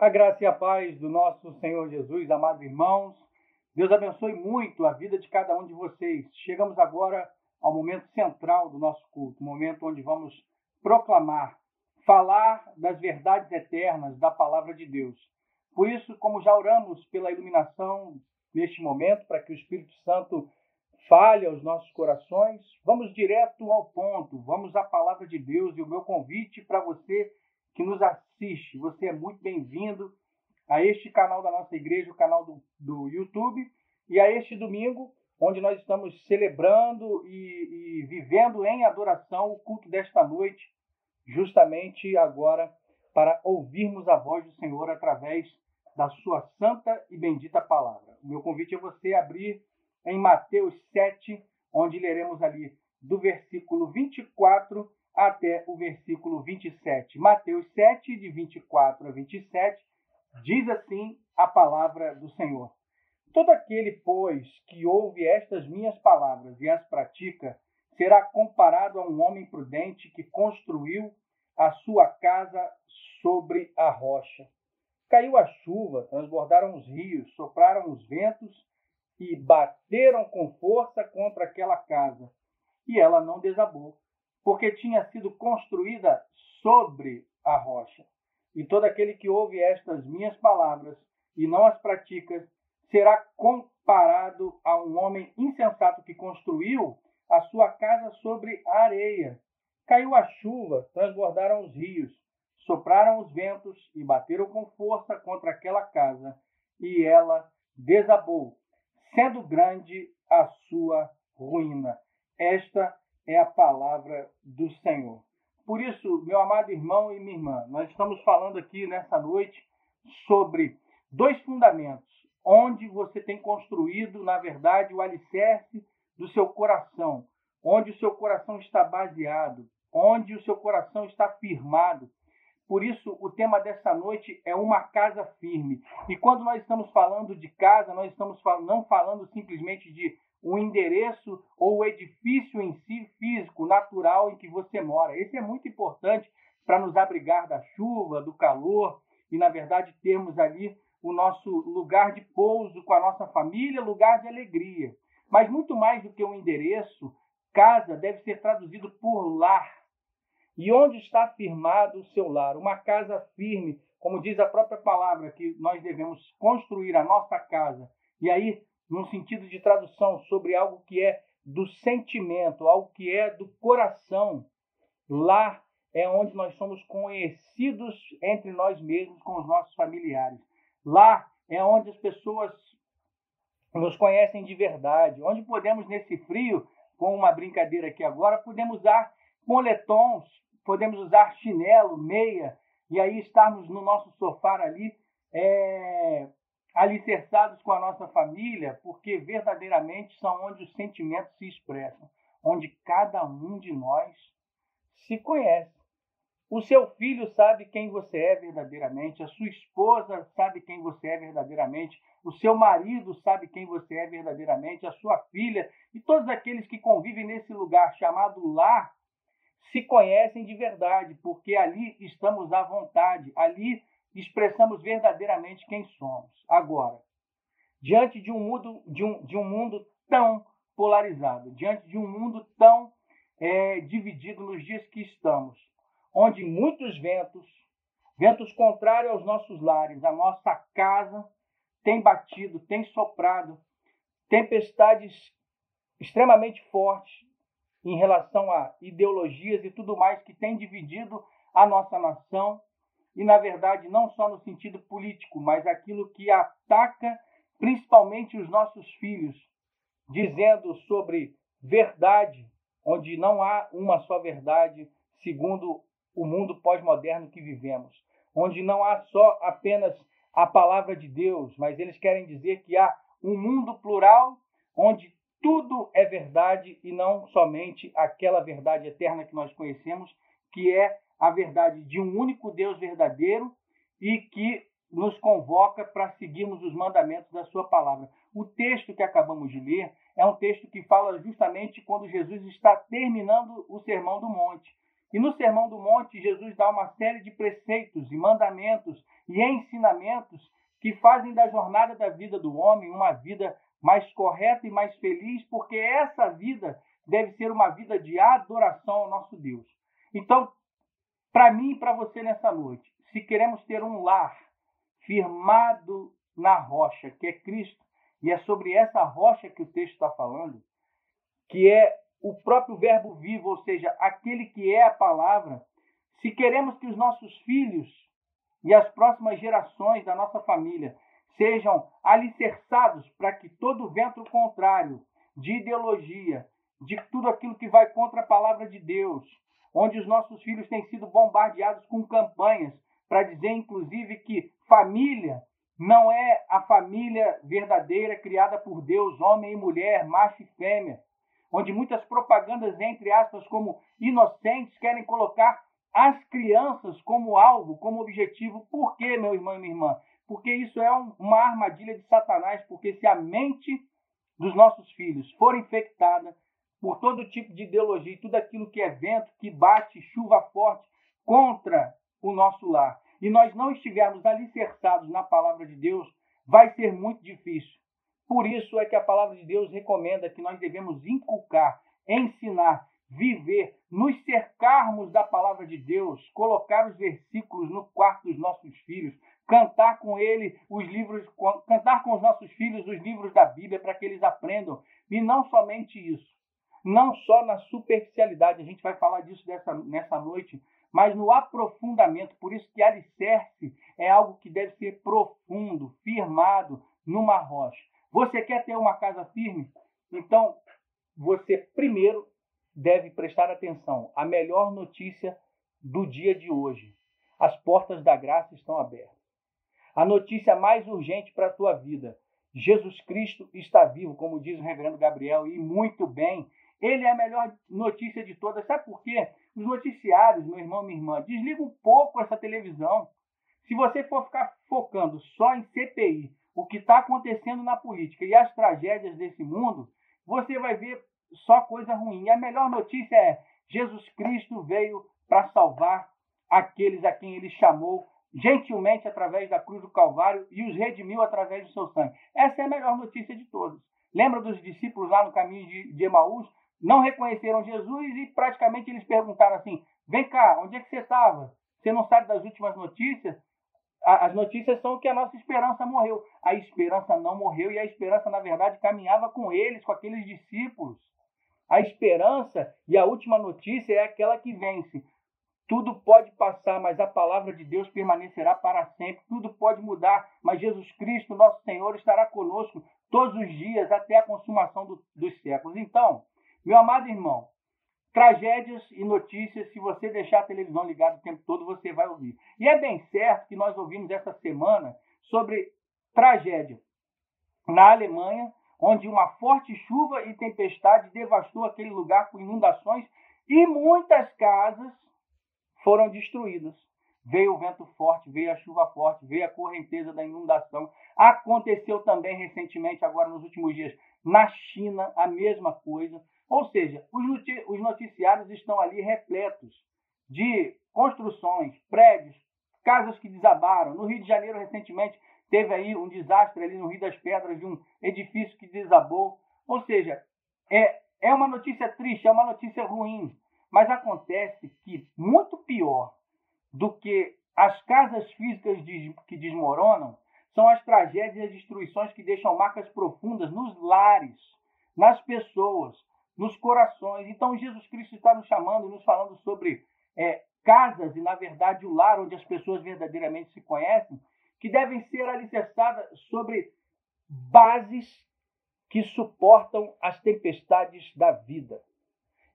A graça e a paz do nosso Senhor Jesus, amados irmãos. Deus abençoe muito a vida de cada um de vocês. Chegamos agora ao momento central do nosso culto, momento onde vamos proclamar, falar das verdades eternas da palavra de Deus. Por isso, como já oramos pela iluminação neste momento, para que o Espírito Santo fale aos nossos corações, vamos direto ao ponto, vamos à palavra de Deus e o meu convite para você que nos assiste, você é muito bem-vindo a este canal da nossa igreja, o canal do, do YouTube, e a este domingo, onde nós estamos celebrando e, e vivendo em adoração o culto desta noite, justamente agora para ouvirmos a voz do Senhor através da sua santa e bendita palavra. O meu convite é você abrir em Mateus 7, onde leremos ali do versículo 24 até o versículo 27. Mateus 7, de 24 a 27, diz assim a palavra do Senhor. Todo aquele, pois, que ouve estas minhas palavras e as pratica, será comparado a um homem prudente que construiu a sua casa sobre a rocha. Caiu a chuva, transbordaram os rios, sopraram os ventos e bateram com força contra aquela casa. E ela não desabou, porque tinha sido construída sobre a rocha. E todo aquele que ouve estas minhas palavras e não as pratica, será comparado a um homem insensato que construiu a sua casa sobre a areia. Caiu a chuva, transbordaram os rios, sopraram os ventos e bateram com força contra aquela casa, e ela desabou, sendo grande a sua ruína. Esta é a palavra do Senhor. Por isso, meu amado irmão e minha irmã, nós estamos falando aqui nessa noite sobre dois fundamentos, onde você tem construído, na verdade, o alicerce do seu coração, onde o seu coração está baseado, onde o seu coração está firmado. Por isso, o tema dessa noite é uma casa firme. E quando nós estamos falando de casa, nós estamos não falando simplesmente de o endereço ou o edifício em si físico, natural em que você mora. Esse é muito importante para nos abrigar da chuva, do calor e, na verdade, termos ali o nosso lugar de pouso com a nossa família, lugar de alegria. Mas muito mais do que um endereço, casa deve ser traduzido por lar. E onde está firmado o seu lar? Uma casa firme, como diz a própria palavra, que nós devemos construir a nossa casa. E aí num sentido de tradução sobre algo que é do sentimento, algo que é do coração. Lá é onde nós somos conhecidos entre nós mesmos com os nossos familiares. Lá é onde as pessoas nos conhecem de verdade, onde podemos nesse frio, com uma brincadeira aqui agora, podemos usar moletons, podemos usar chinelo, meia, e aí estarmos no nosso sofá ali é, alicerçados com a nossa família, porque verdadeiramente são onde os sentimentos se expressam, onde cada um de nós se conhece. O seu filho sabe quem você é verdadeiramente, a sua esposa sabe quem você é verdadeiramente, o seu marido sabe quem você é verdadeiramente, a sua filha e todos aqueles que convivem nesse lugar chamado lar se conhecem de verdade, porque ali estamos à vontade, ali expressamos verdadeiramente quem somos. Agora, diante de um mundo, de um, de um mundo tão polarizado, diante de um mundo tão é, dividido nos dias que estamos, onde muitos ventos, ventos contrários aos nossos lares, a nossa casa, tem batido, tem soprado, tempestades extremamente fortes em relação a ideologias e tudo mais que tem dividido a nossa nação, e, na verdade, não só no sentido político, mas aquilo que ataca principalmente os nossos filhos, dizendo sobre verdade, onde não há uma só verdade, segundo o mundo pós-moderno que vivemos, onde não há só apenas a palavra de Deus, mas eles querem dizer que há um mundo plural onde tudo é verdade e não somente aquela verdade eterna que nós conhecemos, que é a verdade de um único Deus verdadeiro e que nos convoca para seguirmos os mandamentos da sua palavra. O texto que acabamos de ler é um texto que fala justamente quando Jesus está terminando o Sermão do Monte. E no Sermão do Monte, Jesus dá uma série de preceitos e mandamentos e ensinamentos que fazem da jornada da vida do homem uma vida mais correta e mais feliz, porque essa vida deve ser uma vida de adoração ao nosso Deus. Então, para mim e para você nessa noite, se queremos ter um lar firmado na rocha, que é Cristo, e é sobre essa rocha que o texto está falando, que é o próprio Verbo vivo, ou seja, aquele que é a palavra, se queremos que os nossos filhos e as próximas gerações da nossa família sejam alicerçados para que todo vento contrário de ideologia, de tudo aquilo que vai contra a palavra de Deus, onde os nossos filhos têm sido bombardeados com campanhas para dizer, inclusive, que família não é a família verdadeira criada por Deus, homem e mulher, macho e fêmea, onde muitas propagandas, entre aspas, como inocentes, querem colocar as crianças como alvo, como objetivo. Por quê, meu irmão e minha irmã? Porque isso é um, uma armadilha de Satanás, porque se a mente dos nossos filhos for infectada por todo tipo de ideologia, tudo aquilo que é vento, que bate, chuva forte contra o nosso lar, e nós não estivermos alicerçados na palavra de Deus, vai ser muito difícil. Por isso é que a palavra de Deus recomenda que nós devemos inculcar, ensinar, viver, nos cercarmos da palavra de Deus, colocar os versículos no quarto dos nossos filhos, cantar com ele os livros, cantar com os nossos filhos os livros da Bíblia para que eles aprendam. E não somente isso, não só na superficialidade, a gente vai falar disso dessa, nessa noite, mas no aprofundamento. Por isso que alicerce é algo que deve ser profundo, firmado numa rocha. Você quer ter uma casa firme? Então, você primeiro deve prestar atenção. A melhor notícia do dia de hoje. As portas da graça estão abertas. A notícia mais urgente para a tua vida. Jesus Cristo está vivo, como diz o reverendo Gabriel, e muito bem. Ele é a melhor notícia de todas. Sabe por quê? Os noticiários, meu irmão, minha irmã, desliga um pouco essa televisão. Se você for ficar focando só em CPI, o que está acontecendo na política e as tragédias desse mundo, você vai ver só coisa ruim. E a melhor notícia é: Jesus Cristo veio para salvar aqueles a quem ele chamou gentilmente através da cruz do Calvário e os redimiu através do seu sangue. Essa é a melhor notícia de todas. Lembra dos discípulos lá no caminho de, de Emaús? Não reconheceram Jesus e praticamente eles perguntaram assim: vem cá, onde é que você estava? Você não sabe das últimas notícias? as notícias são que a nossa esperança morreu. A esperança não morreu e a esperança, na verdade, caminhava com eles, com aqueles discípulos. A esperança e a última notícia é aquela que vence. Tudo pode passar, mas a palavra de Deus permanecerá para sempre. Tudo pode mudar, mas Jesus Cristo, nosso Senhor, estará conosco todos os dias até a consumação do, dos séculos. Então, meu amado irmão, tragédias e notícias, se você deixar a televisão ligada o tempo todo, você vai ouvir. E é bem certo que nós ouvimos essa semana sobre tragédia na Alemanha, onde uma forte chuva e tempestade devastou aquele lugar com inundações e muitas casas foram destruídas. Veio o vento forte, veio a chuva forte, veio a correnteza da inundação. Aconteceu também recentemente, agora nos últimos dias, na China, a mesma coisa. Ou seja, os noticiários estão ali repletos de construções, prédios, casas que desabaram. No Rio de Janeiro, recentemente, teve aí um desastre ali no Rio das Pedras de um edifício que desabou. Ou seja, é, é uma notícia triste, é uma notícia ruim. Mas acontece que, muito pior do que as casas físicas que desmoronam, são as tragédias e as destruições que deixam marcas profundas nos lares, nas pessoas, nos corações. Então, Jesus Cristo está nos chamando e nos falando sobre é, casas e, na verdade, o lar onde as pessoas verdadeiramente se conhecem, que devem ser alicerçadas sobre bases que suportam as tempestades da vida.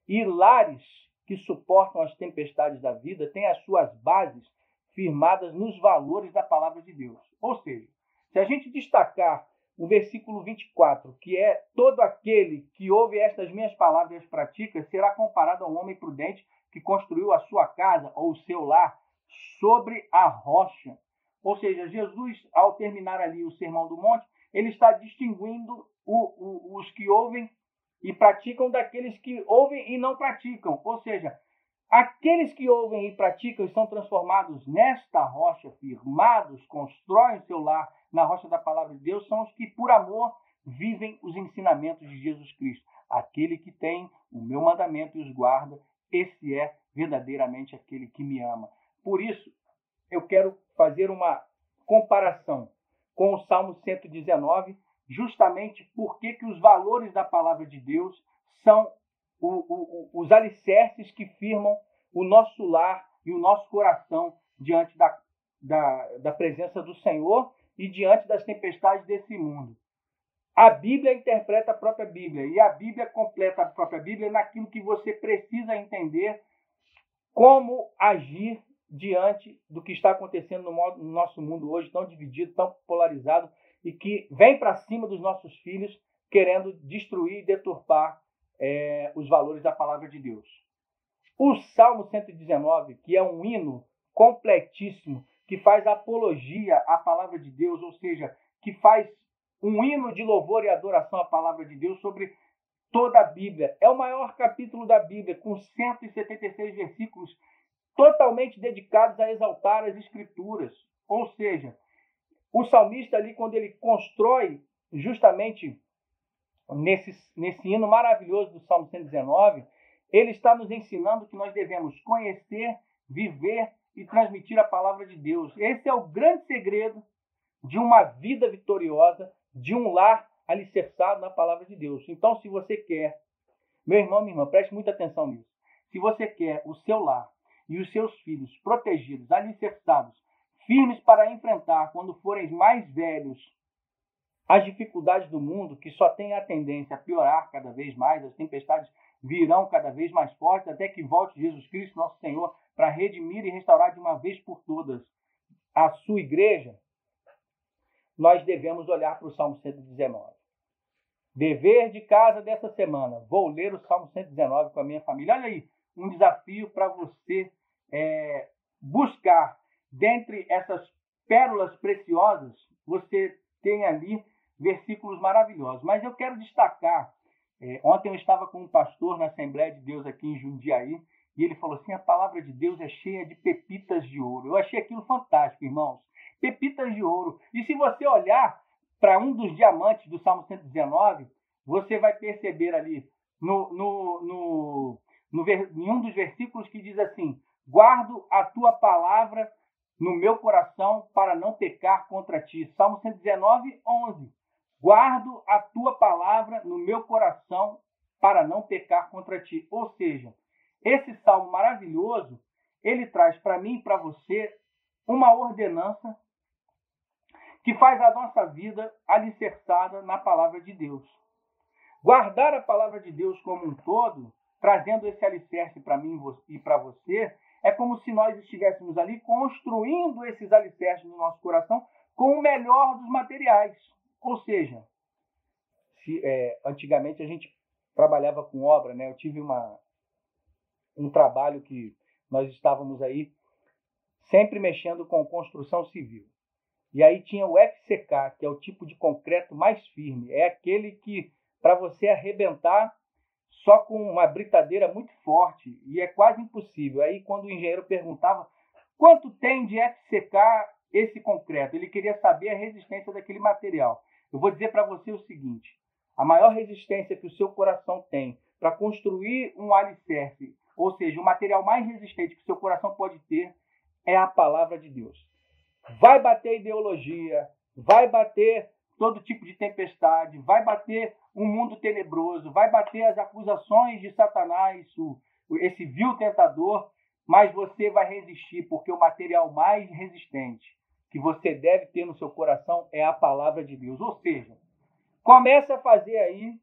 E lares que suportam as tempestades da vida têm as suas bases firmadas nos valores da palavra de Deus. Ou seja, se a gente destacar o versículo 24, que é todo aquele que ouve estas minhas palavras e as pratica, será comparado a um homem prudente que construiu a sua casa ou o seu lar sobre a rocha. Ou seja, Jesus, ao terminar ali o Sermão do Monte, ele está distinguindo o, o, os que ouvem e praticam daqueles que ouvem e não praticam. Ou seja, Aqueles que ouvem e praticam e são transformados nesta rocha, firmados, constroem seu lar na rocha da palavra de Deus, são os que, por amor, vivem os ensinamentos de Jesus Cristo. Aquele que tem o meu mandamento e os guarda, esse é verdadeiramente aquele que me ama. Por isso, eu quero fazer uma comparação com o Salmo 119, justamente porque que os valores da palavra de Deus são o, o, os alicerces que firmam o nosso lar e o nosso coração diante da, da, da presença do Senhor e diante das tempestades desse mundo. A Bíblia interpreta a própria Bíblia e a Bíblia completa a própria Bíblia naquilo que você precisa entender como agir diante do que está acontecendo no, nosso mundo hoje, tão dividido, tão polarizado e que vem para cima dos nossos filhos querendo destruir e deturpar é, os valores da palavra de Deus. O Salmo 119, que é um hino completíssimo, que faz apologia à palavra de Deus, ou seja, que faz um hino de louvor e adoração à palavra de Deus sobre toda a Bíblia. É o maior capítulo da Bíblia, com 176 versículos totalmente dedicados a exaltar as Escrituras. Ou seja, o salmista ali, quando ele constrói justamente nesse, nesse hino maravilhoso do Salmo 119, ele está nos ensinando que nós devemos conhecer, viver e transmitir a palavra de Deus. Esse é o grande segredo de uma vida vitoriosa, de um lar alicerçado na palavra de Deus. Então, se você quer, meu irmão, minha irmã, preste muita atenção nisso. Se você quer o seu lar e os seus filhos protegidos, alicerçados, firmes para enfrentar quando forem mais velhos as dificuldades do mundo, que só tem a tendência a piorar cada vez mais, as tempestades virão cada vez mais fortes, até que volte Jesus Cristo, nosso Senhor, para redimir e restaurar de uma vez por todas a sua igreja, nós devemos olhar para o Salmo 119. Dever de casa dessa semana. Vou ler o Salmo 119 com a minha família. Olha aí, um desafio para você é, buscar dentre essas pérolas preciosas, você tem ali versículos maravilhosos. Mas eu quero destacar, é, ontem eu estava com um pastor na Assembleia de Deus aqui em Jundiaí, e ele falou assim: a palavra de Deus é cheia de pepitas de ouro. Eu achei aquilo fantástico, irmãos. Pepitas de ouro. E se você olhar para um dos diamantes do Salmo 119, você vai perceber ali no, no, no, no, em um dos versículos que diz assim: Guardo a tua palavra no meu coração para não pecar contra ti. Salmo 119, 11. Guardo a tua palavra no meu coração para não pecar contra ti. Ou seja, esse salmo maravilhoso, ele traz para mim e para você uma ordenança que faz a nossa vida alicerçada na palavra de Deus. Guardar a palavra de Deus como um todo, trazendo esse alicerce para mim e para você, é como se nós estivéssemos ali construindo esses alicerces no nosso coração com o melhor dos materiais. Ou seja, se, é, antigamente a gente trabalhava com obra, né? Eu tive uma, um trabalho que nós estávamos aí sempre mexendo com construção civil. E aí tinha o FCK, que é o tipo de concreto mais firme. É aquele que, para você arrebentar só com uma britadeira muito forte, e é quase impossível. Aí, quando o engenheiro perguntava quanto tem de FCK esse concreto, ele queria saber a resistência daquele material. Eu vou dizer para você o seguinte: a maior resistência que o seu coração tem para construir um alicerce ou seja, o material mais resistente que o seu coração pode ter é a palavra de Deus. Vai bater ideologia, vai bater todo tipo de tempestade, vai bater um mundo tenebroso, vai bater as acusações de Satanás, esse vil tentador, mas você vai resistir, porque o material mais resistente que você deve ter no seu coração é a palavra de Deus. Ou seja, começa a fazer aí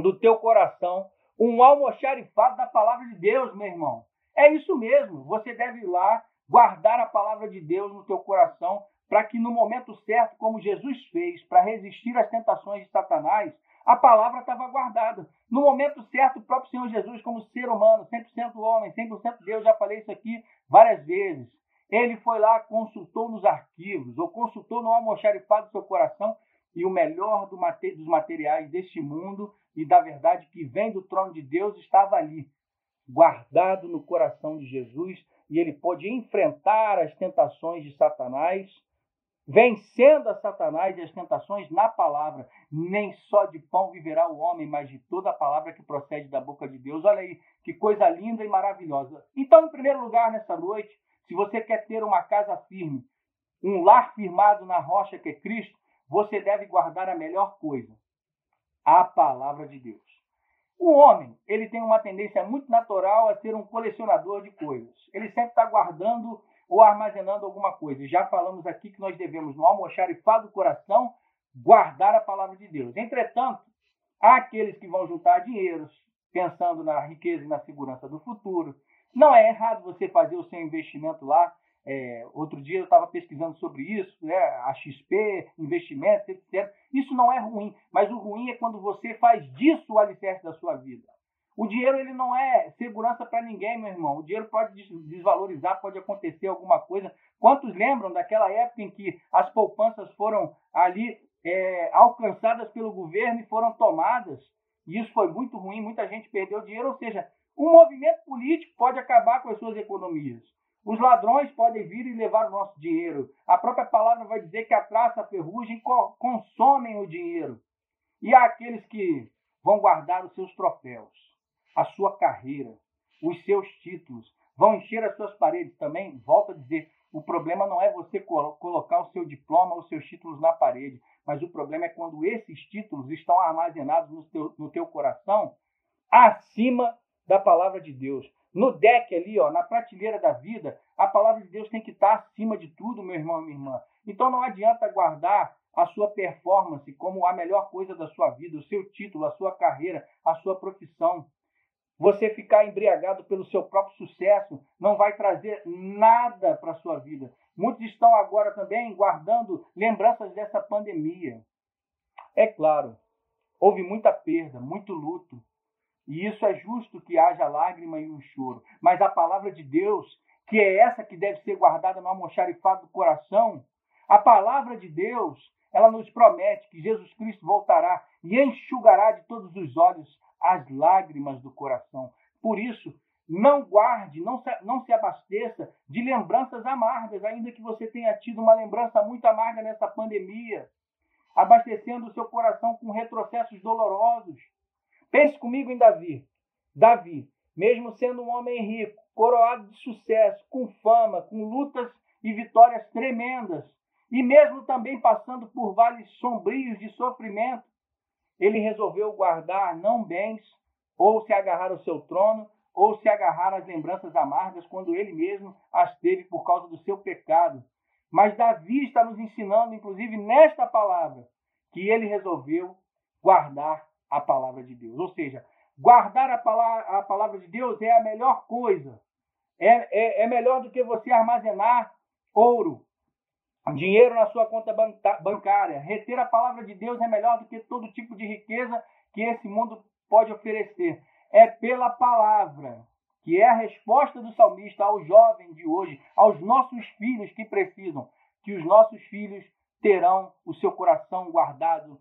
do teu coração um almoxarifado da palavra de Deus, meu irmão. É isso mesmo. Você deve ir lá guardar a palavra de Deus no teu coração para que no momento certo, como Jesus fez, para resistir às tentações de Satanás, a palavra estava guardada. No momento certo, o próprio Senhor Jesus, como ser humano, 100% homem, 100% Deus, já falei isso aqui várias vezes. Ele foi lá, consultou nos arquivos, ou consultou no almoxarifado do seu coração, e o melhor do, dos materiais deste mundo e da verdade que vem do trono de Deus estava ali, guardado no coração de Jesus e ele pode enfrentar as tentações de Satanás, vencendo a Satanás e as tentações na palavra. Nem só de pão viverá o homem, mas de toda a palavra que procede da boca de Deus. Olha aí, que coisa linda e maravilhosa. Então, em primeiro lugar, nessa noite, se você quer ter uma casa firme, um lar firmado na rocha que é Cristo, você deve guardar a melhor coisa, a palavra de Deus. O homem, ele tem uma tendência muito natural a ser um colecionador de coisas. Ele sempre está guardando ou armazenando alguma coisa. Já falamos aqui que nós devemos, no almoxarifado do coração, guardar a palavra de Deus. Entretanto, há aqueles que vão juntar dinheiros, pensando na riqueza e na segurança do futuro. Não é errado você fazer o seu investimento lá é, outro dia eu estava pesquisando sobre isso, né, a XP, investimentos, etc. Isso não é ruim, mas o ruim é quando você faz disso o alicerce da sua vida. O dinheiro ele não é segurança para ninguém, meu irmão. O dinheiro pode desvalorizar, pode acontecer alguma coisa. Quantos lembram daquela época em que as poupanças foram ali é, alcançadas pelo governo e foram tomadas? E isso foi muito ruim, muita gente perdeu dinheiro. Ou seja, um movimento político pode acabar com as suas economias. Os ladrões podem vir e levar o nosso dinheiro. A própria palavra vai dizer que a traça, a ferrugem consomem o dinheiro. E há aqueles que vão guardar os seus troféus, a sua carreira, os seus títulos, vão encher as suas paredes também. Volto a dizer, o problema não é você colocar o seu diploma ou os seus títulos na parede, mas o problema é quando esses títulos estão armazenados no teu, no teu coração acima da palavra de Deus. No deck ali, ó, na prateleira da vida, a palavra de Deus tem que estar acima de tudo, meu irmão e minha irmã. Então não adianta guardar a sua performance como a melhor coisa da sua vida, o seu título, a sua carreira, a sua profissão. Você ficar embriagado pelo seu próprio sucesso não vai trazer nada para a sua vida. Muitos estão agora também guardando lembranças dessa pandemia. É claro, houve muita perda, muito luto, e isso é justo que haja lágrima e um choro. Mas a palavra de Deus, que é essa que deve ser guardada no almoxarifado do coração, a palavra de Deus, ela nos promete que Jesus Cristo voltará e enxugará de todos os olhos as lágrimas do coração. Por isso, não guarde, não se, não se abasteça de lembranças amargas, ainda que você tenha tido uma lembrança muito amarga nessa pandemia, abastecendo o seu coração com retrocessos dolorosos. Pense comigo em Davi. Davi, mesmo sendo um homem rico, coroado de sucesso, com fama, com lutas e vitórias tremendas, e mesmo também passando por vales sombrios de sofrimento, ele resolveu guardar não bens, ou se agarrar ao seu trono, ou se agarrar às lembranças amargas quando ele mesmo as teve por causa do seu pecado. Mas Davi está nos ensinando, inclusive nesta palavra, que ele resolveu guardar a palavra de Deus. Ou seja, guardar a palavra, a palavra de Deus é a melhor coisa. É, é, é melhor do que você armazenar ouro, dinheiro na sua conta bancária. Reter a palavra de Deus é melhor do que todo tipo de riqueza que esse mundo pode oferecer. É pela palavra, que é a resposta do salmista ao jovem de hoje, aos nossos filhos que precisam, que os nossos filhos terão o seu coração guardado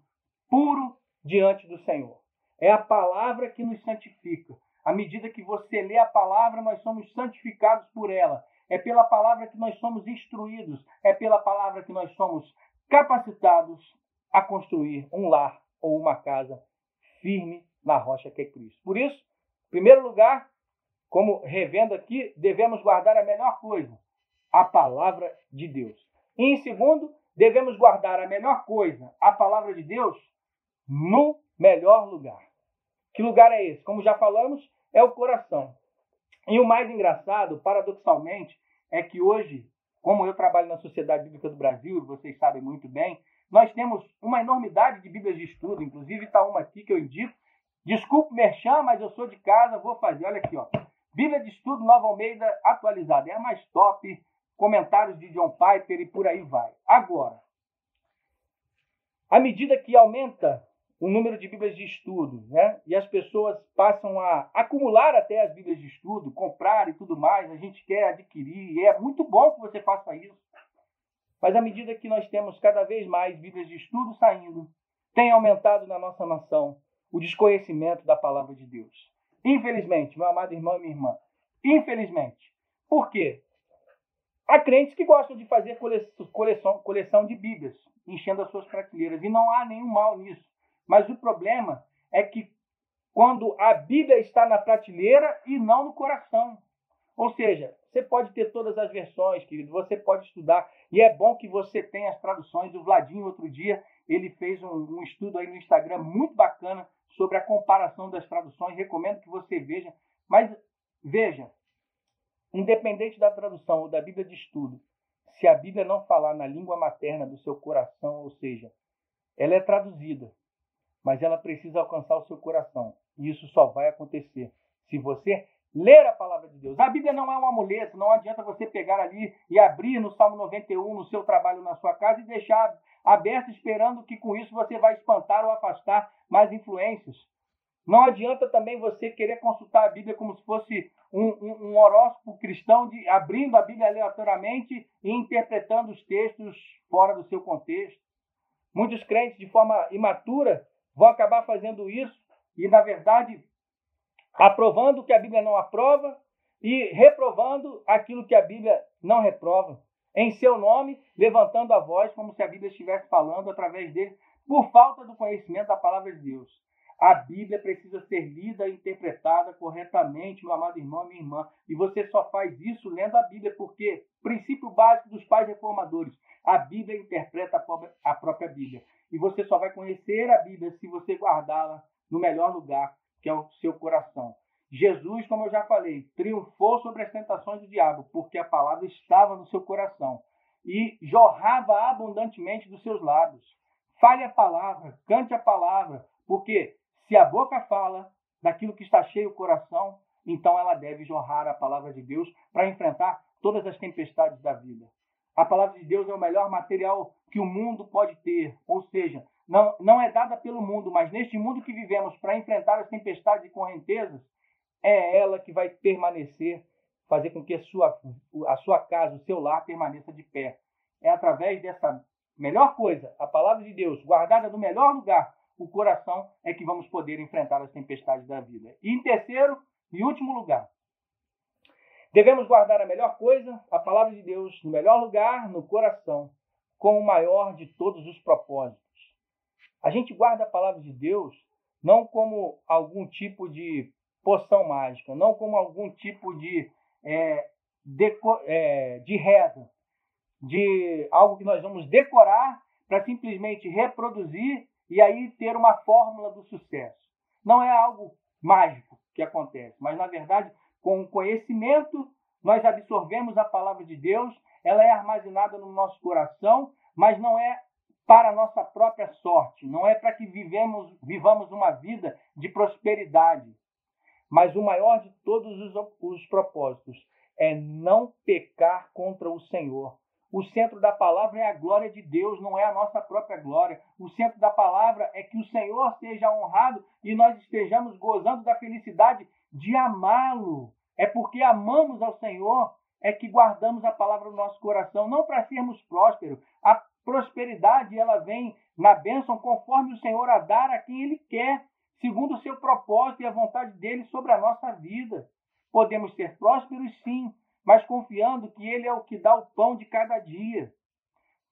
puro diante do Senhor. É a palavra que nos santifica. À medida que você lê a palavra, nós somos santificados por ela. É pela palavra que nós somos instruídos. É pela palavra que nós somos capacitados a construir um lar ou uma casa firme na rocha que é Cristo. Por isso, em primeiro lugar, como revendo aqui, devemos guardar a melhor coisa, a palavra de Deus. E em segundo, devemos guardar a melhor coisa, a palavra de Deus, no melhor lugar. Que lugar é esse? Como já falamos, é o coração. E o mais engraçado, paradoxalmente, é que hoje, como eu trabalho na Sociedade Bíblica do Brasil, vocês sabem muito bem, nós temos uma enormidade de Bíblias de estudo, inclusive está uma aqui que eu indico. Desculpe, merchan, mas eu sou de casa, vou fazer. Olha aqui, ó. Bíblia de Estudo Nova Almeida atualizada. É a mais top. Comentários de John Piper e por aí vai. Agora, à medida que aumenta o número de Bíblias de estudo, né? E as pessoas passam a acumular até as Bíblias de estudo, comprar e tudo mais. A gente quer adquirir, e é muito bom que você faça isso. Mas à medida que nós temos cada vez mais Bíblias de estudo saindo, tem aumentado na nossa nação o desconhecimento da palavra de Deus. Infelizmente, meu amado irmão e minha irmã. Infelizmente. Por quê? Há crentes que gostam de fazer coleção, coleção de Bíblias, enchendo as suas prateleiras. E não há nenhum mal nisso. Mas o problema é que quando a Bíblia está na prateleira e não no coração. Ou seja, você pode ter todas as versões, querido, você pode estudar. E é bom que você tenha as traduções. O Vladinho, outro dia, ele fez um, um estudo aí no Instagram muito bacana sobre a comparação das traduções. Recomendo que você veja. Mas veja, independente da tradução ou da Bíblia de estudo, se a Bíblia não falar na língua materna do seu coração, ou seja, ela é traduzida, mas ela precisa alcançar o seu coração. E isso só vai acontecer se você ler a palavra de Deus. A Bíblia não é um amuleto, não adianta você pegar ali e abrir no Salmo 91 no seu trabalho na sua casa e deixar aberto esperando que com isso você vai espantar ou afastar mais influências. Não adianta também você querer consultar a Bíblia como se fosse um, um, um horóscopo cristão, de, abrindo a Bíblia aleatoriamente e interpretando os textos fora do seu contexto. Muitos crentes, de forma imatura, vão acabar fazendo isso e, na verdade, aprovando o que a Bíblia não aprova e reprovando aquilo que a Bíblia não reprova. Em seu nome, levantando a voz como se a Bíblia estivesse falando através dele, por falta do conhecimento da palavra de Deus. A Bíblia precisa ser lida e interpretada corretamente, meu amado irmão minha irmã. E você só faz isso lendo a Bíblia, porque princípio básico dos pais reformadores, a Bíblia interpreta a própria Bíblia. E você só vai conhecer a Bíblia se você guardá-la no melhor lugar, que é o seu coração. Jesus, como eu já falei, triunfou sobre as tentações do diabo, porque a palavra estava no seu coração e jorrava abundantemente dos seus lábios. Fale a palavra, cante a palavra, porque se a boca fala daquilo que está cheio o coração, então ela deve jorrar a palavra de Deus para enfrentar todas as tempestades da vida. A palavra de Deus é o melhor material que o mundo pode ter, ou seja, não, não é dada pelo mundo, mas neste mundo que vivemos para enfrentar as tempestades e correntezas, é ela que vai permanecer, fazer com que a sua, a sua casa, o seu lar permaneça de pé. É através dessa melhor coisa, a palavra de Deus, guardada no melhor lugar, o coração, é que vamos poder enfrentar as tempestades da vida. E em terceiro e último lugar, devemos guardar a melhor coisa, a palavra de Deus, no melhor lugar, no coração, com o maior de todos os propósitos. A gente guarda a palavra de Deus não como algum tipo de poção mágica, não como algum tipo de, é, deco, é, de reza, de algo que nós vamos decorar para simplesmente reproduzir e aí ter uma fórmula do sucesso. Não é algo mágico que acontece, mas na verdade, com o conhecimento, nós absorvemos a palavra de Deus, ela é armazenada no nosso coração, mas não é para a nossa própria sorte, não é para que vivemos, vivamos uma vida de prosperidade. Mas o maior de todos os, os propósitos é não pecar contra o Senhor. O centro da palavra é a glória de Deus, não é a nossa própria glória. O centro da palavra é que o Senhor seja honrado e nós estejamos gozando da felicidade de amá-lo. É porque amamos ao Senhor é que guardamos a palavra no nosso coração, não para sermos prósperos. A prosperidade ela vem na bênção conforme o Senhor a dar a quem Ele quer, segundo o seu propósito e a vontade dele sobre a nossa vida. Podemos ser prósperos, sim, mas confiando que Ele é o que dá o pão de cada dia.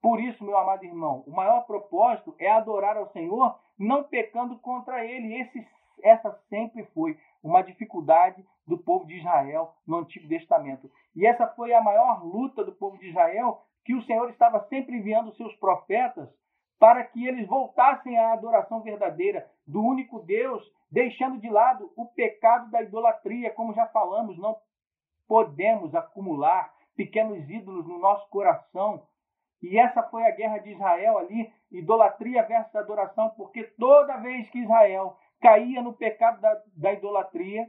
Por isso, meu amado irmão, o maior propósito é adorar ao Senhor, não pecando contra Ele. Esse, essa sempre foi uma dificuldade do povo de Israel no Antigo Testamento. E essa foi a maior luta do povo de Israel, que o Senhor estava sempre enviando seus profetas para que eles voltassem à adoração verdadeira do único Deus, deixando de lado o pecado da idolatria, como já falamos, não podemos acumular pequenos ídolos no nosso coração. E essa foi a guerra de Israel ali, idolatria versus adoração, porque toda vez que Israel caía no pecado da, da idolatria,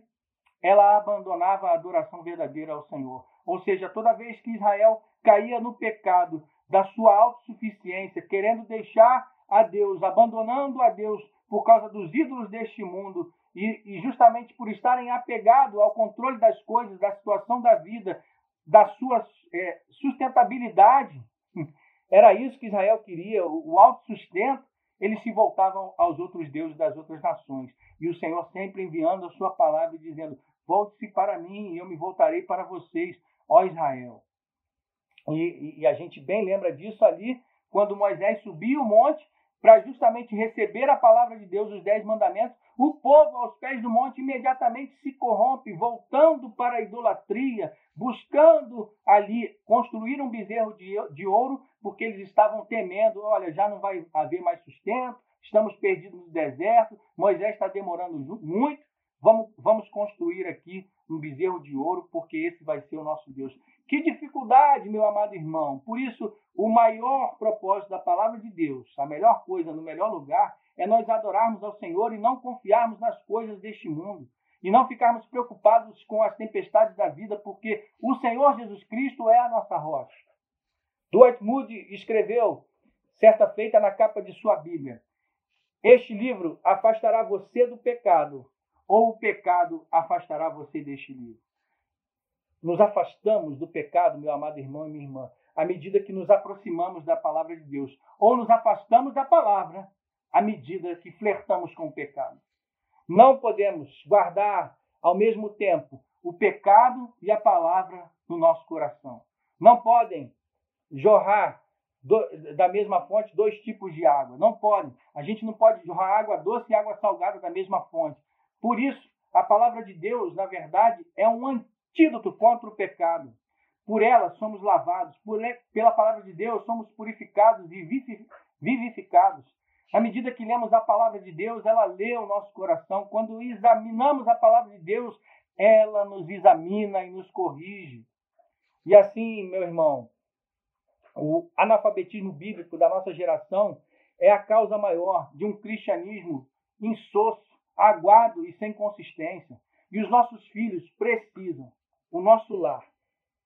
ela abandonava a adoração verdadeira ao Senhor. Ou seja, toda vez que Israel caía no pecado da sua autossuficiência, querendo deixar a Deus, abandonando a Deus por causa dos ídolos deste mundo e, e justamente por estarem apegados ao controle das coisas, da situação da vida, da sua é, sustentabilidade. Era isso que Israel queria, o autossustento. Eles se voltavam aos outros deuses das outras nações. e o Senhor sempre enviando a sua palavra e dizendo: Volte-se para mim e eu me voltarei para vocês, ó Israel. E, e, a gente bem lembra disso ali, quando Moisés subiu o monte para justamente receber a palavra de Deus, os dez mandamentos, o povo aos pés do monte imediatamente se corrompe, voltando para a idolatria, buscando ali construir um bezerro de, de ouro, porque eles estavam temendo: olha, já não vai haver mais sustento, estamos perdidos no deserto, Moisés está demorando muito, vamos, vamos construir aqui um bezerro de ouro, porque esse vai ser o nosso Deus. Que dificuldade, meu amado irmão. Por isso, o maior propósito da palavra de Deus, a melhor coisa no melhor lugar, é nós adorarmos ao Senhor e não confiarmos nas coisas deste mundo. E não ficarmos preocupados com as tempestades da vida, porque o Senhor Jesus Cristo é a nossa rocha. Dwight Moody escreveu, certa feita na capa de sua Bíblia, este livro afastará você do pecado, ou o pecado afastará você deste livro. Nos afastamos do pecado, meu amado irmão e minha irmã, à medida que nos aproximamos da palavra de Deus, ou nos afastamos da palavra à medida que flertamos com o pecado. Não podemos guardar ao mesmo tempo o pecado e a palavra no nosso coração. Não podem jorrar do, da mesma fonte dois tipos de água. Não podem. A gente não pode jorrar água doce e água salgada da mesma fonte. Por isso, a palavra de Deus, na verdade, é um antídoto contra o pecado. Por ela somos lavados, por, pela palavra de Deus somos purificados e vivificados. À medida que lemos a palavra de Deus, ela lê o nosso coração. Quando examinamos a palavra de Deus, ela nos examina e nos corrige. E assim, meu irmão, o analfabetismo bíblico da nossa geração é a causa maior de um cristianismo insosso, aguado e sem consistência. E os nossos filhos precisam, o nosso lar,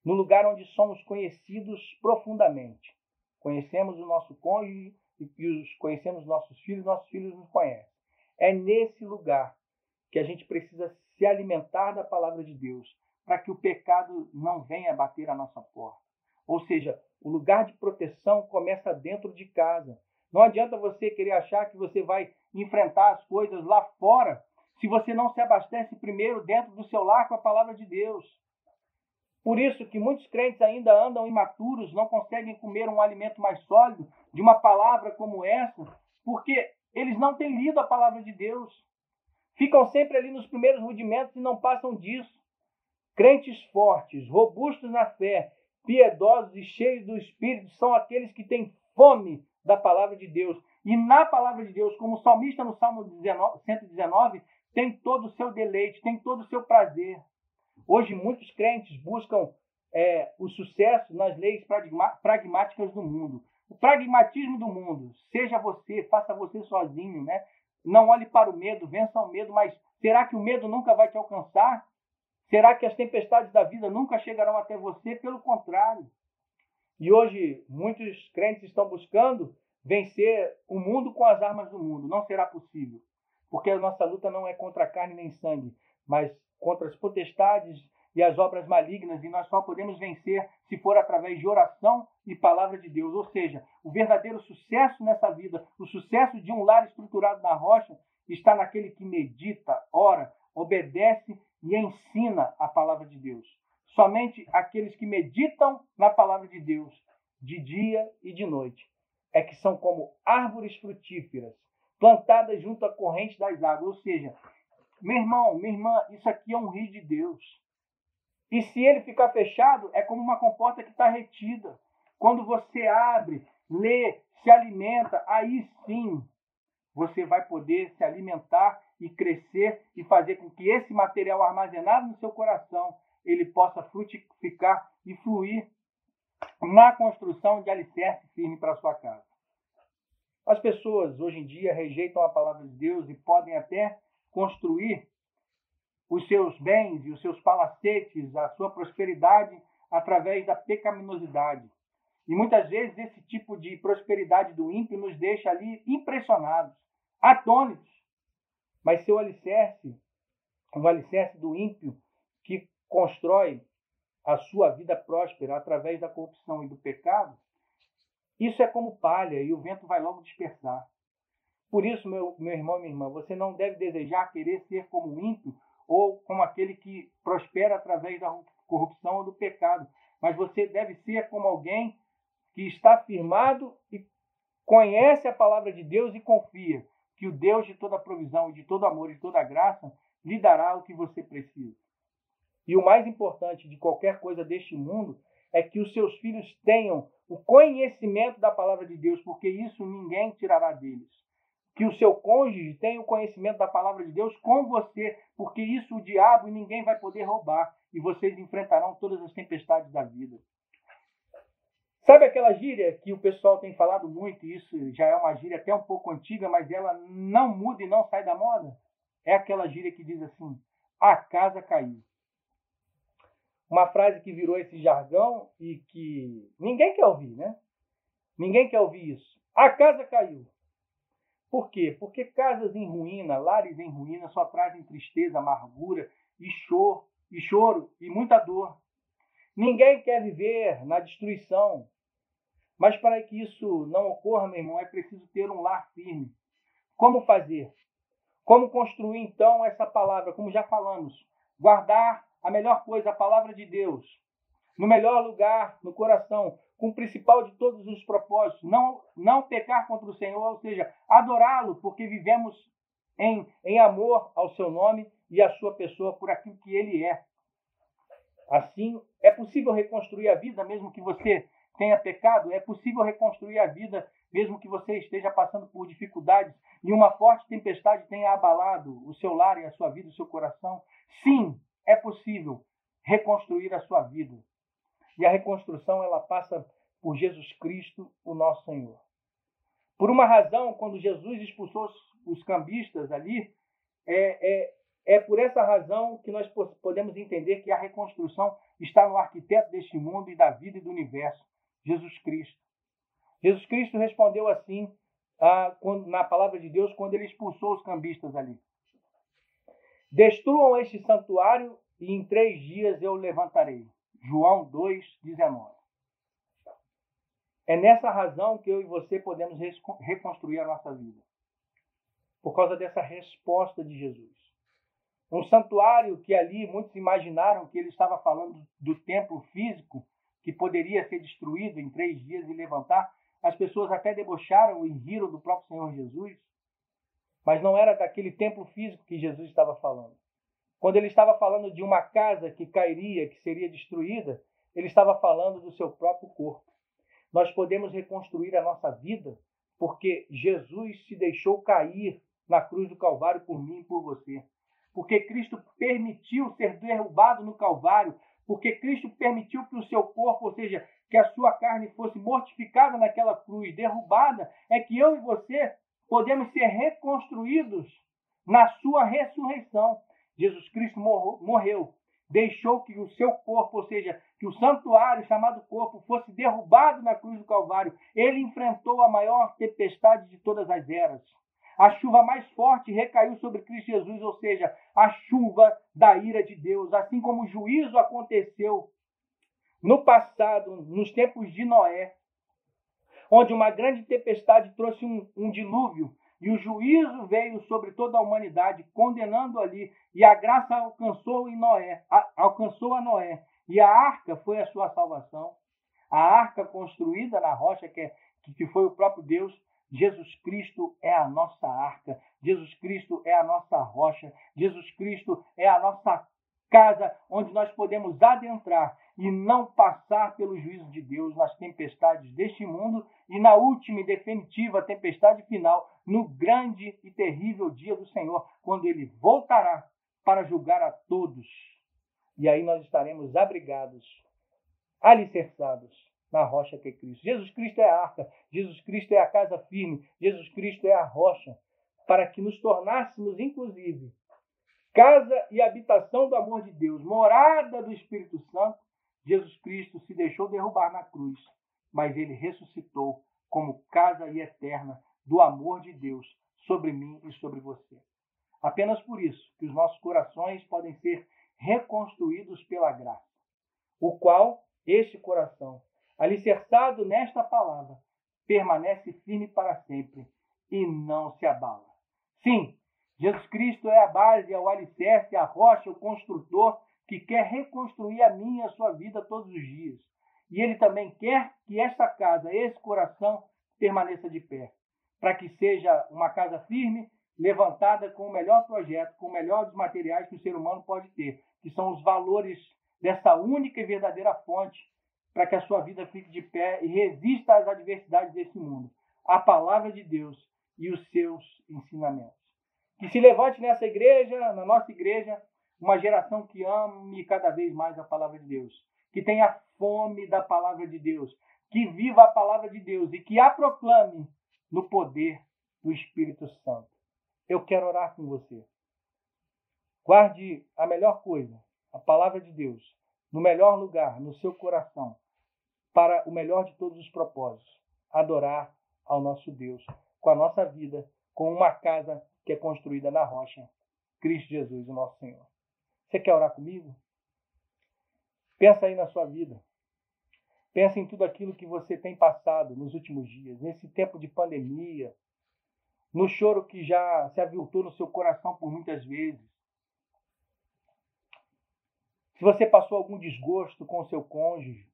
no lugar onde somos conhecidos profundamente. Conhecemos o nosso cônjuge e os conhecemos nossos filhos, nossos filhos nos conhecem. É nesse lugar que a gente precisa se alimentar da palavra de Deus, para que o pecado não venha bater a nossa porta. Ou seja, o lugar de proteção começa dentro de casa. Não adianta você querer achar que você vai enfrentar as coisas lá fora se você não se abastece primeiro dentro do seu lar com a palavra de Deus. Por isso que muitos crentes ainda andam imaturos, não conseguem comer um alimento mais sólido de uma palavra como essa, porque eles não têm lido a palavra de Deus. Ficam sempre ali nos primeiros rudimentos e não passam disso. Crentes fortes, robustos na fé, piedosos e cheios do Espírito são aqueles que têm fome da palavra de Deus. E na palavra de Deus, como o salmista no Salmo 119, tem todo o seu deleite, tem todo o seu prazer. Hoje, muitos crentes buscam é, o sucesso nas leis pragmáticas do mundo. O pragmatismo do mundo, seja você, faça você sozinho, né? Não olhe para o medo, vença o medo, mas será que o medo nunca vai te alcançar? Será que as tempestades da vida nunca chegarão até você? Pelo contrário. E hoje muitos crentes estão buscando vencer o mundo com as armas do mundo. Não será possível, porque a nossa luta não é contra carne nem sangue, mas contra as potestades e as obras malignas, e nós só podemos vencer se for através de oração e palavra de Deus. Ou seja, o verdadeiro sucesso nessa vida, o sucesso de um lar estruturado na rocha, está naquele que medita, ora, obedece e ensina a palavra de Deus. Somente aqueles que meditam na palavra de Deus, de dia e de noite, é que são como árvores frutíferas, plantadas junto à corrente das águas. Ou seja, meu irmão, minha irmã, isso aqui é um rio de Deus. E se ele ficar fechado, é como uma comporta que está retida. Quando você abre, lê, se alimenta, aí sim você vai poder se alimentar e crescer e fazer com que esse material armazenado no seu coração ele possa frutificar e fluir na construção de alicerce firme para sua casa. As pessoas hoje em dia rejeitam a palavra de Deus e podem até construir os seus bens e os seus palacetes, a sua prosperidade através da pecaminosidade. E muitas vezes esse tipo de prosperidade do ímpio nos deixa ali impressionados, atônitos. Mas seu alicerce, o alicerce do ímpio que constrói a sua vida próspera através da corrupção e do pecado, isso é como palha e o vento vai logo dispersar. Por isso, meu, meu irmão, minha irmã, você não deve desejar querer ser como um ímpio ou como aquele que prospera através da corrupção ou do pecado, mas você deve ser como alguém que está firmado e conhece a palavra de Deus e confia que o Deus de toda provisão, de todo amor e de toda graça lhe dará o que você precisa. E o mais importante de qualquer coisa deste mundo é que os seus filhos tenham o conhecimento da palavra de Deus, porque isso ninguém tirará deles. Que o seu cônjuge tenha o conhecimento da palavra de Deus com você, porque isso o diabo e ninguém vai poder roubar, e vocês enfrentarão todas as tempestades da vida. Sabe aquela gíria que o pessoal tem falado muito, e isso já é uma gíria até um pouco antiga, mas ela não muda e não sai da moda? É aquela gíria que diz assim: a casa caiu. Uma frase que virou esse jargão e que ninguém quer ouvir, né? Ninguém quer ouvir isso. A casa caiu. Por quê? Porque casas em ruína, lares em ruína, só trazem tristeza, amargura e choro, e choro e muita dor. Ninguém quer viver na destruição. Mas para que isso não ocorra, meu irmão, é preciso ter um lar firme. Como fazer? Como construir então essa palavra? Como já falamos, guardar a melhor coisa, a palavra de Deus, no melhor lugar, no coração, com o principal de todos os propósitos, não, não pecar contra o Senhor, ou seja, adorá-lo, porque vivemos em, em amor ao seu nome e à sua pessoa por aquilo que ele é. Assim, é possível reconstruir a vida mesmo que você tenha pecado, é possível reconstruir a vida mesmo que você esteja passando por dificuldades e uma forte tempestade tenha abalado o seu lar e a sua vida, o seu coração. Sim, é possível reconstruir a sua vida. E a reconstrução ela passa por Jesus Cristo, o nosso Senhor. Por uma razão, quando Jesus expulsou os cambistas ali, é, é, é por essa razão que nós podemos entender que a reconstrução está no arquiteto deste mundo e da vida e do universo, Jesus Cristo. Jesus Cristo respondeu assim na palavra de Deus quando ele expulsou os cambistas ali. Destruam este santuário e em três dias eu levantarei. João 2, 19. É nessa razão que eu e você podemos reconstruir a nossa vida. Por causa dessa resposta de Jesus. Um santuário que ali muitos imaginaram que ele estava falando do templo físico, que poderia ser destruído em três dias e levantar. As pessoas até debocharam e riram do próprio Senhor Jesus. Mas não era daquele templo físico que Jesus estava falando. Quando ele estava falando de uma casa que cairia, que seria destruída, ele estava falando do seu próprio corpo. Nós podemos reconstruir a nossa vida porque Jesus se deixou cair na cruz do Calvário por mim e por você. Porque Cristo permitiu ser derrubado no Calvário, porque Cristo permitiu que o seu corpo, ou seja, que a sua carne fosse mortificada naquela cruz, derrubada, é que eu e você podemos ser reconstruídos na sua ressurreição. Jesus Cristo morreu, deixou que o seu corpo, ou seja, que o santuário chamado corpo, fosse derrubado na cruz do Calvário. Ele enfrentou a maior tempestade de todas as eras. A chuva mais forte recaiu sobre Cristo Jesus, ou seja, a chuva da ira de Deus, assim como o juízo aconteceu no passado, nos tempos de Noé, onde uma grande tempestade trouxe um, um dilúvio e o juízo veio sobre toda a humanidade, condenando ali, e a graça alcançou em Noé, a, alcançou a Noé, e a arca foi a sua salvação. A arca construída na rocha, que, é, que foi o próprio Deus, Jesus Cristo é a nossa arca, Jesus Cristo é a nossa rocha, Jesus Cristo é a nossa casa onde nós podemos adentrar e não passar pelo juízo de Deus nas tempestades deste mundo e na última e definitiva tempestade final, no grande e terrível dia do Senhor, quando ele voltará para julgar a todos. E aí nós estaremos abrigados, alicerçados na rocha que é Cristo. Jesus Cristo é a arca, Jesus Cristo é a casa firme, Jesus Cristo é a rocha, para que nos tornássemos, inclusive, casa e habitação do amor de Deus, morada do Espírito Santo, Jesus Cristo se deixou derrubar na cruz, mas ele ressuscitou como casa e eterna do amor de Deus sobre mim e sobre você. Apenas por isso que os nossos corações podem ser reconstruídos pela graça, o qual este coração, alicerçado nesta palavra, permanece firme para sempre e não se abala. Sim, Jesus Cristo é a base, é o alicerce, a rocha, o construtor que quer reconstruir a minha e a sua vida todos os dias. E ele também quer que esta casa, esse coração, permaneça de pé, para que seja uma casa firme, levantada com o melhor projeto, com o melhor dos materiais que o ser humano pode ter, que são os valores dessa única e verdadeira fonte, para que a sua vida fique de pé e resista às adversidades desse mundo. A palavra de Deus e os seus ensinamentos. Que se levante nessa igreja, na nossa igreja, uma geração que ame cada vez mais a palavra de Deus, que tenha fome da palavra de Deus, que viva a palavra de Deus e que a proclame no poder do Espírito Santo. Eu quero orar com você. Guarde a melhor coisa, a palavra de Deus, no melhor lugar, no seu coração, para o melhor de todos os propósitos, adorar ao nosso Deus com a nossa vida, com uma casa que é construída na rocha, Cristo Jesus, o nosso Senhor. Você quer orar comigo? Pensa aí na sua vida. Pensa em tudo aquilo que você tem passado nos últimos dias, nesse tempo de pandemia, no choro que já se aviltou no seu coração por muitas vezes. Se você passou algum desgosto com o seu cônjuge,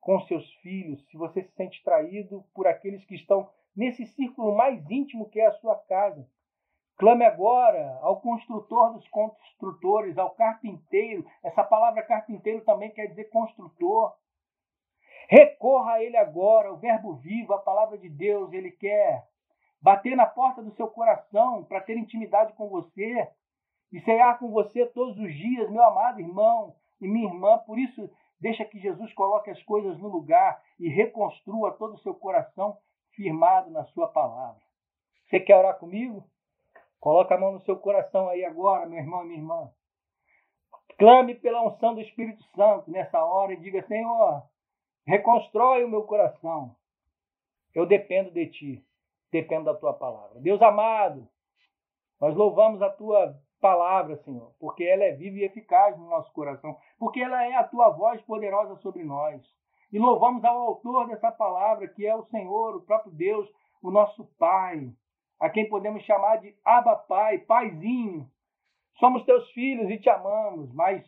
com seus filhos, se você se sente traído por aqueles que estão nesse círculo mais íntimo que é a sua casa, Clame agora ao construtor dos construtores, ao carpinteiro. Essa palavra carpinteiro também quer dizer construtor. Recorra a ele agora, o Verbo vivo, a palavra de Deus. Ele quer bater na porta do seu coração para ter intimidade com você e cear com você todos os dias, meu amado irmão e minha irmã. Por isso, deixa que Jesus coloque as coisas no lugar e reconstrua todo o seu coração firmado na sua palavra. Você quer orar comigo? Coloca a mão no seu coração aí agora, meu irmão e minha irmã. Clame pela unção do Espírito Santo nessa hora e diga: Senhor, reconstrói o meu coração. Eu dependo de ti, dependo da tua palavra. Deus amado, nós louvamos a tua palavra, Senhor, porque ela é viva e eficaz no nosso coração, porque ela é a tua voz poderosa sobre nós. E louvamos ao autor dessa palavra, que é o Senhor, o próprio Deus, o nosso Pai a quem podemos chamar de Abba Pai, Paizinho. Somos teus filhos e te amamos, mas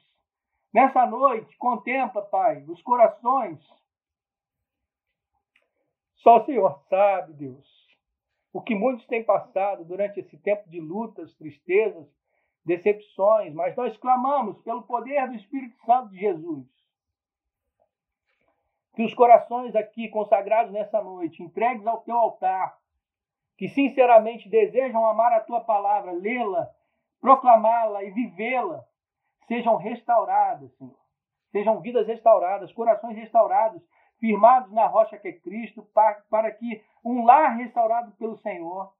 nessa noite, contempla, Pai, os corações. Só o Senhor sabe, Deus, o que muitos têm passado durante esse tempo de lutas, tristezas, decepções, mas nós clamamos pelo poder do Espírito Santo de Jesus. Que os corações aqui consagrados nessa noite, entregues ao teu altar, que sinceramente desejam amar a tua palavra, lê-la, proclamá-la e vivê-la, sejam restauradas, Senhor. Sejam vidas restauradas, corações restaurados, firmados na rocha que é Cristo, para, que um lar restaurado pelo Senhor,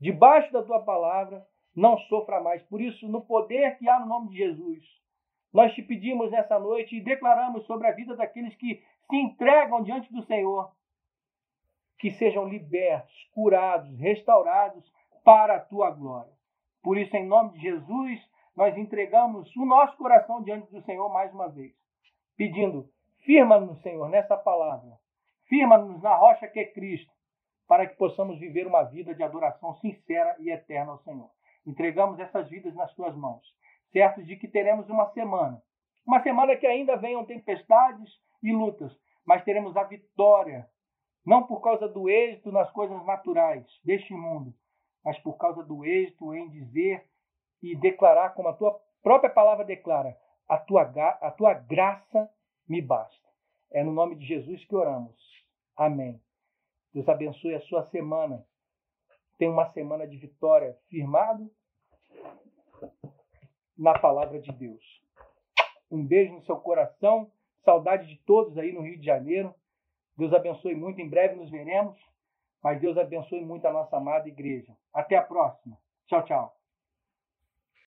debaixo da tua palavra, não sofra mais. Por isso, no poder que há no nome de Jesus, nós te pedimos nessa noite e declaramos sobre a vida daqueles que se entregam diante do Senhor que sejam libertos, curados, restaurados para a tua glória. Por isso, em nome de Jesus, nós entregamos o nosso coração diante do Senhor mais uma vez, pedindo: firma-nos, Senhor, nessa palavra, firma-nos na rocha que é Cristo, para que possamos viver uma vida de adoração sincera e eterna ao Senhor. Entregamos essas vidas nas tuas mãos, certos de que teremos uma semana, uma semana que ainda venham tempestades e lutas, mas teremos a vitória não por causa do êxito nas coisas naturais deste mundo, mas por causa do êxito em dizer e declarar, como a tua própria palavra declara, a tua, a tua graça me basta. É no nome de Jesus que oramos. Amém. Deus abençoe a sua semana. Tenha uma semana de vitória firmado na palavra de Deus. Um beijo no seu coração. Saudade de todos aí no Rio de Janeiro. Deus abençoe muito. Em breve nos veremos. Mas Deus abençoe muito a nossa amada igreja. Até a próxima. Tchau, tchau.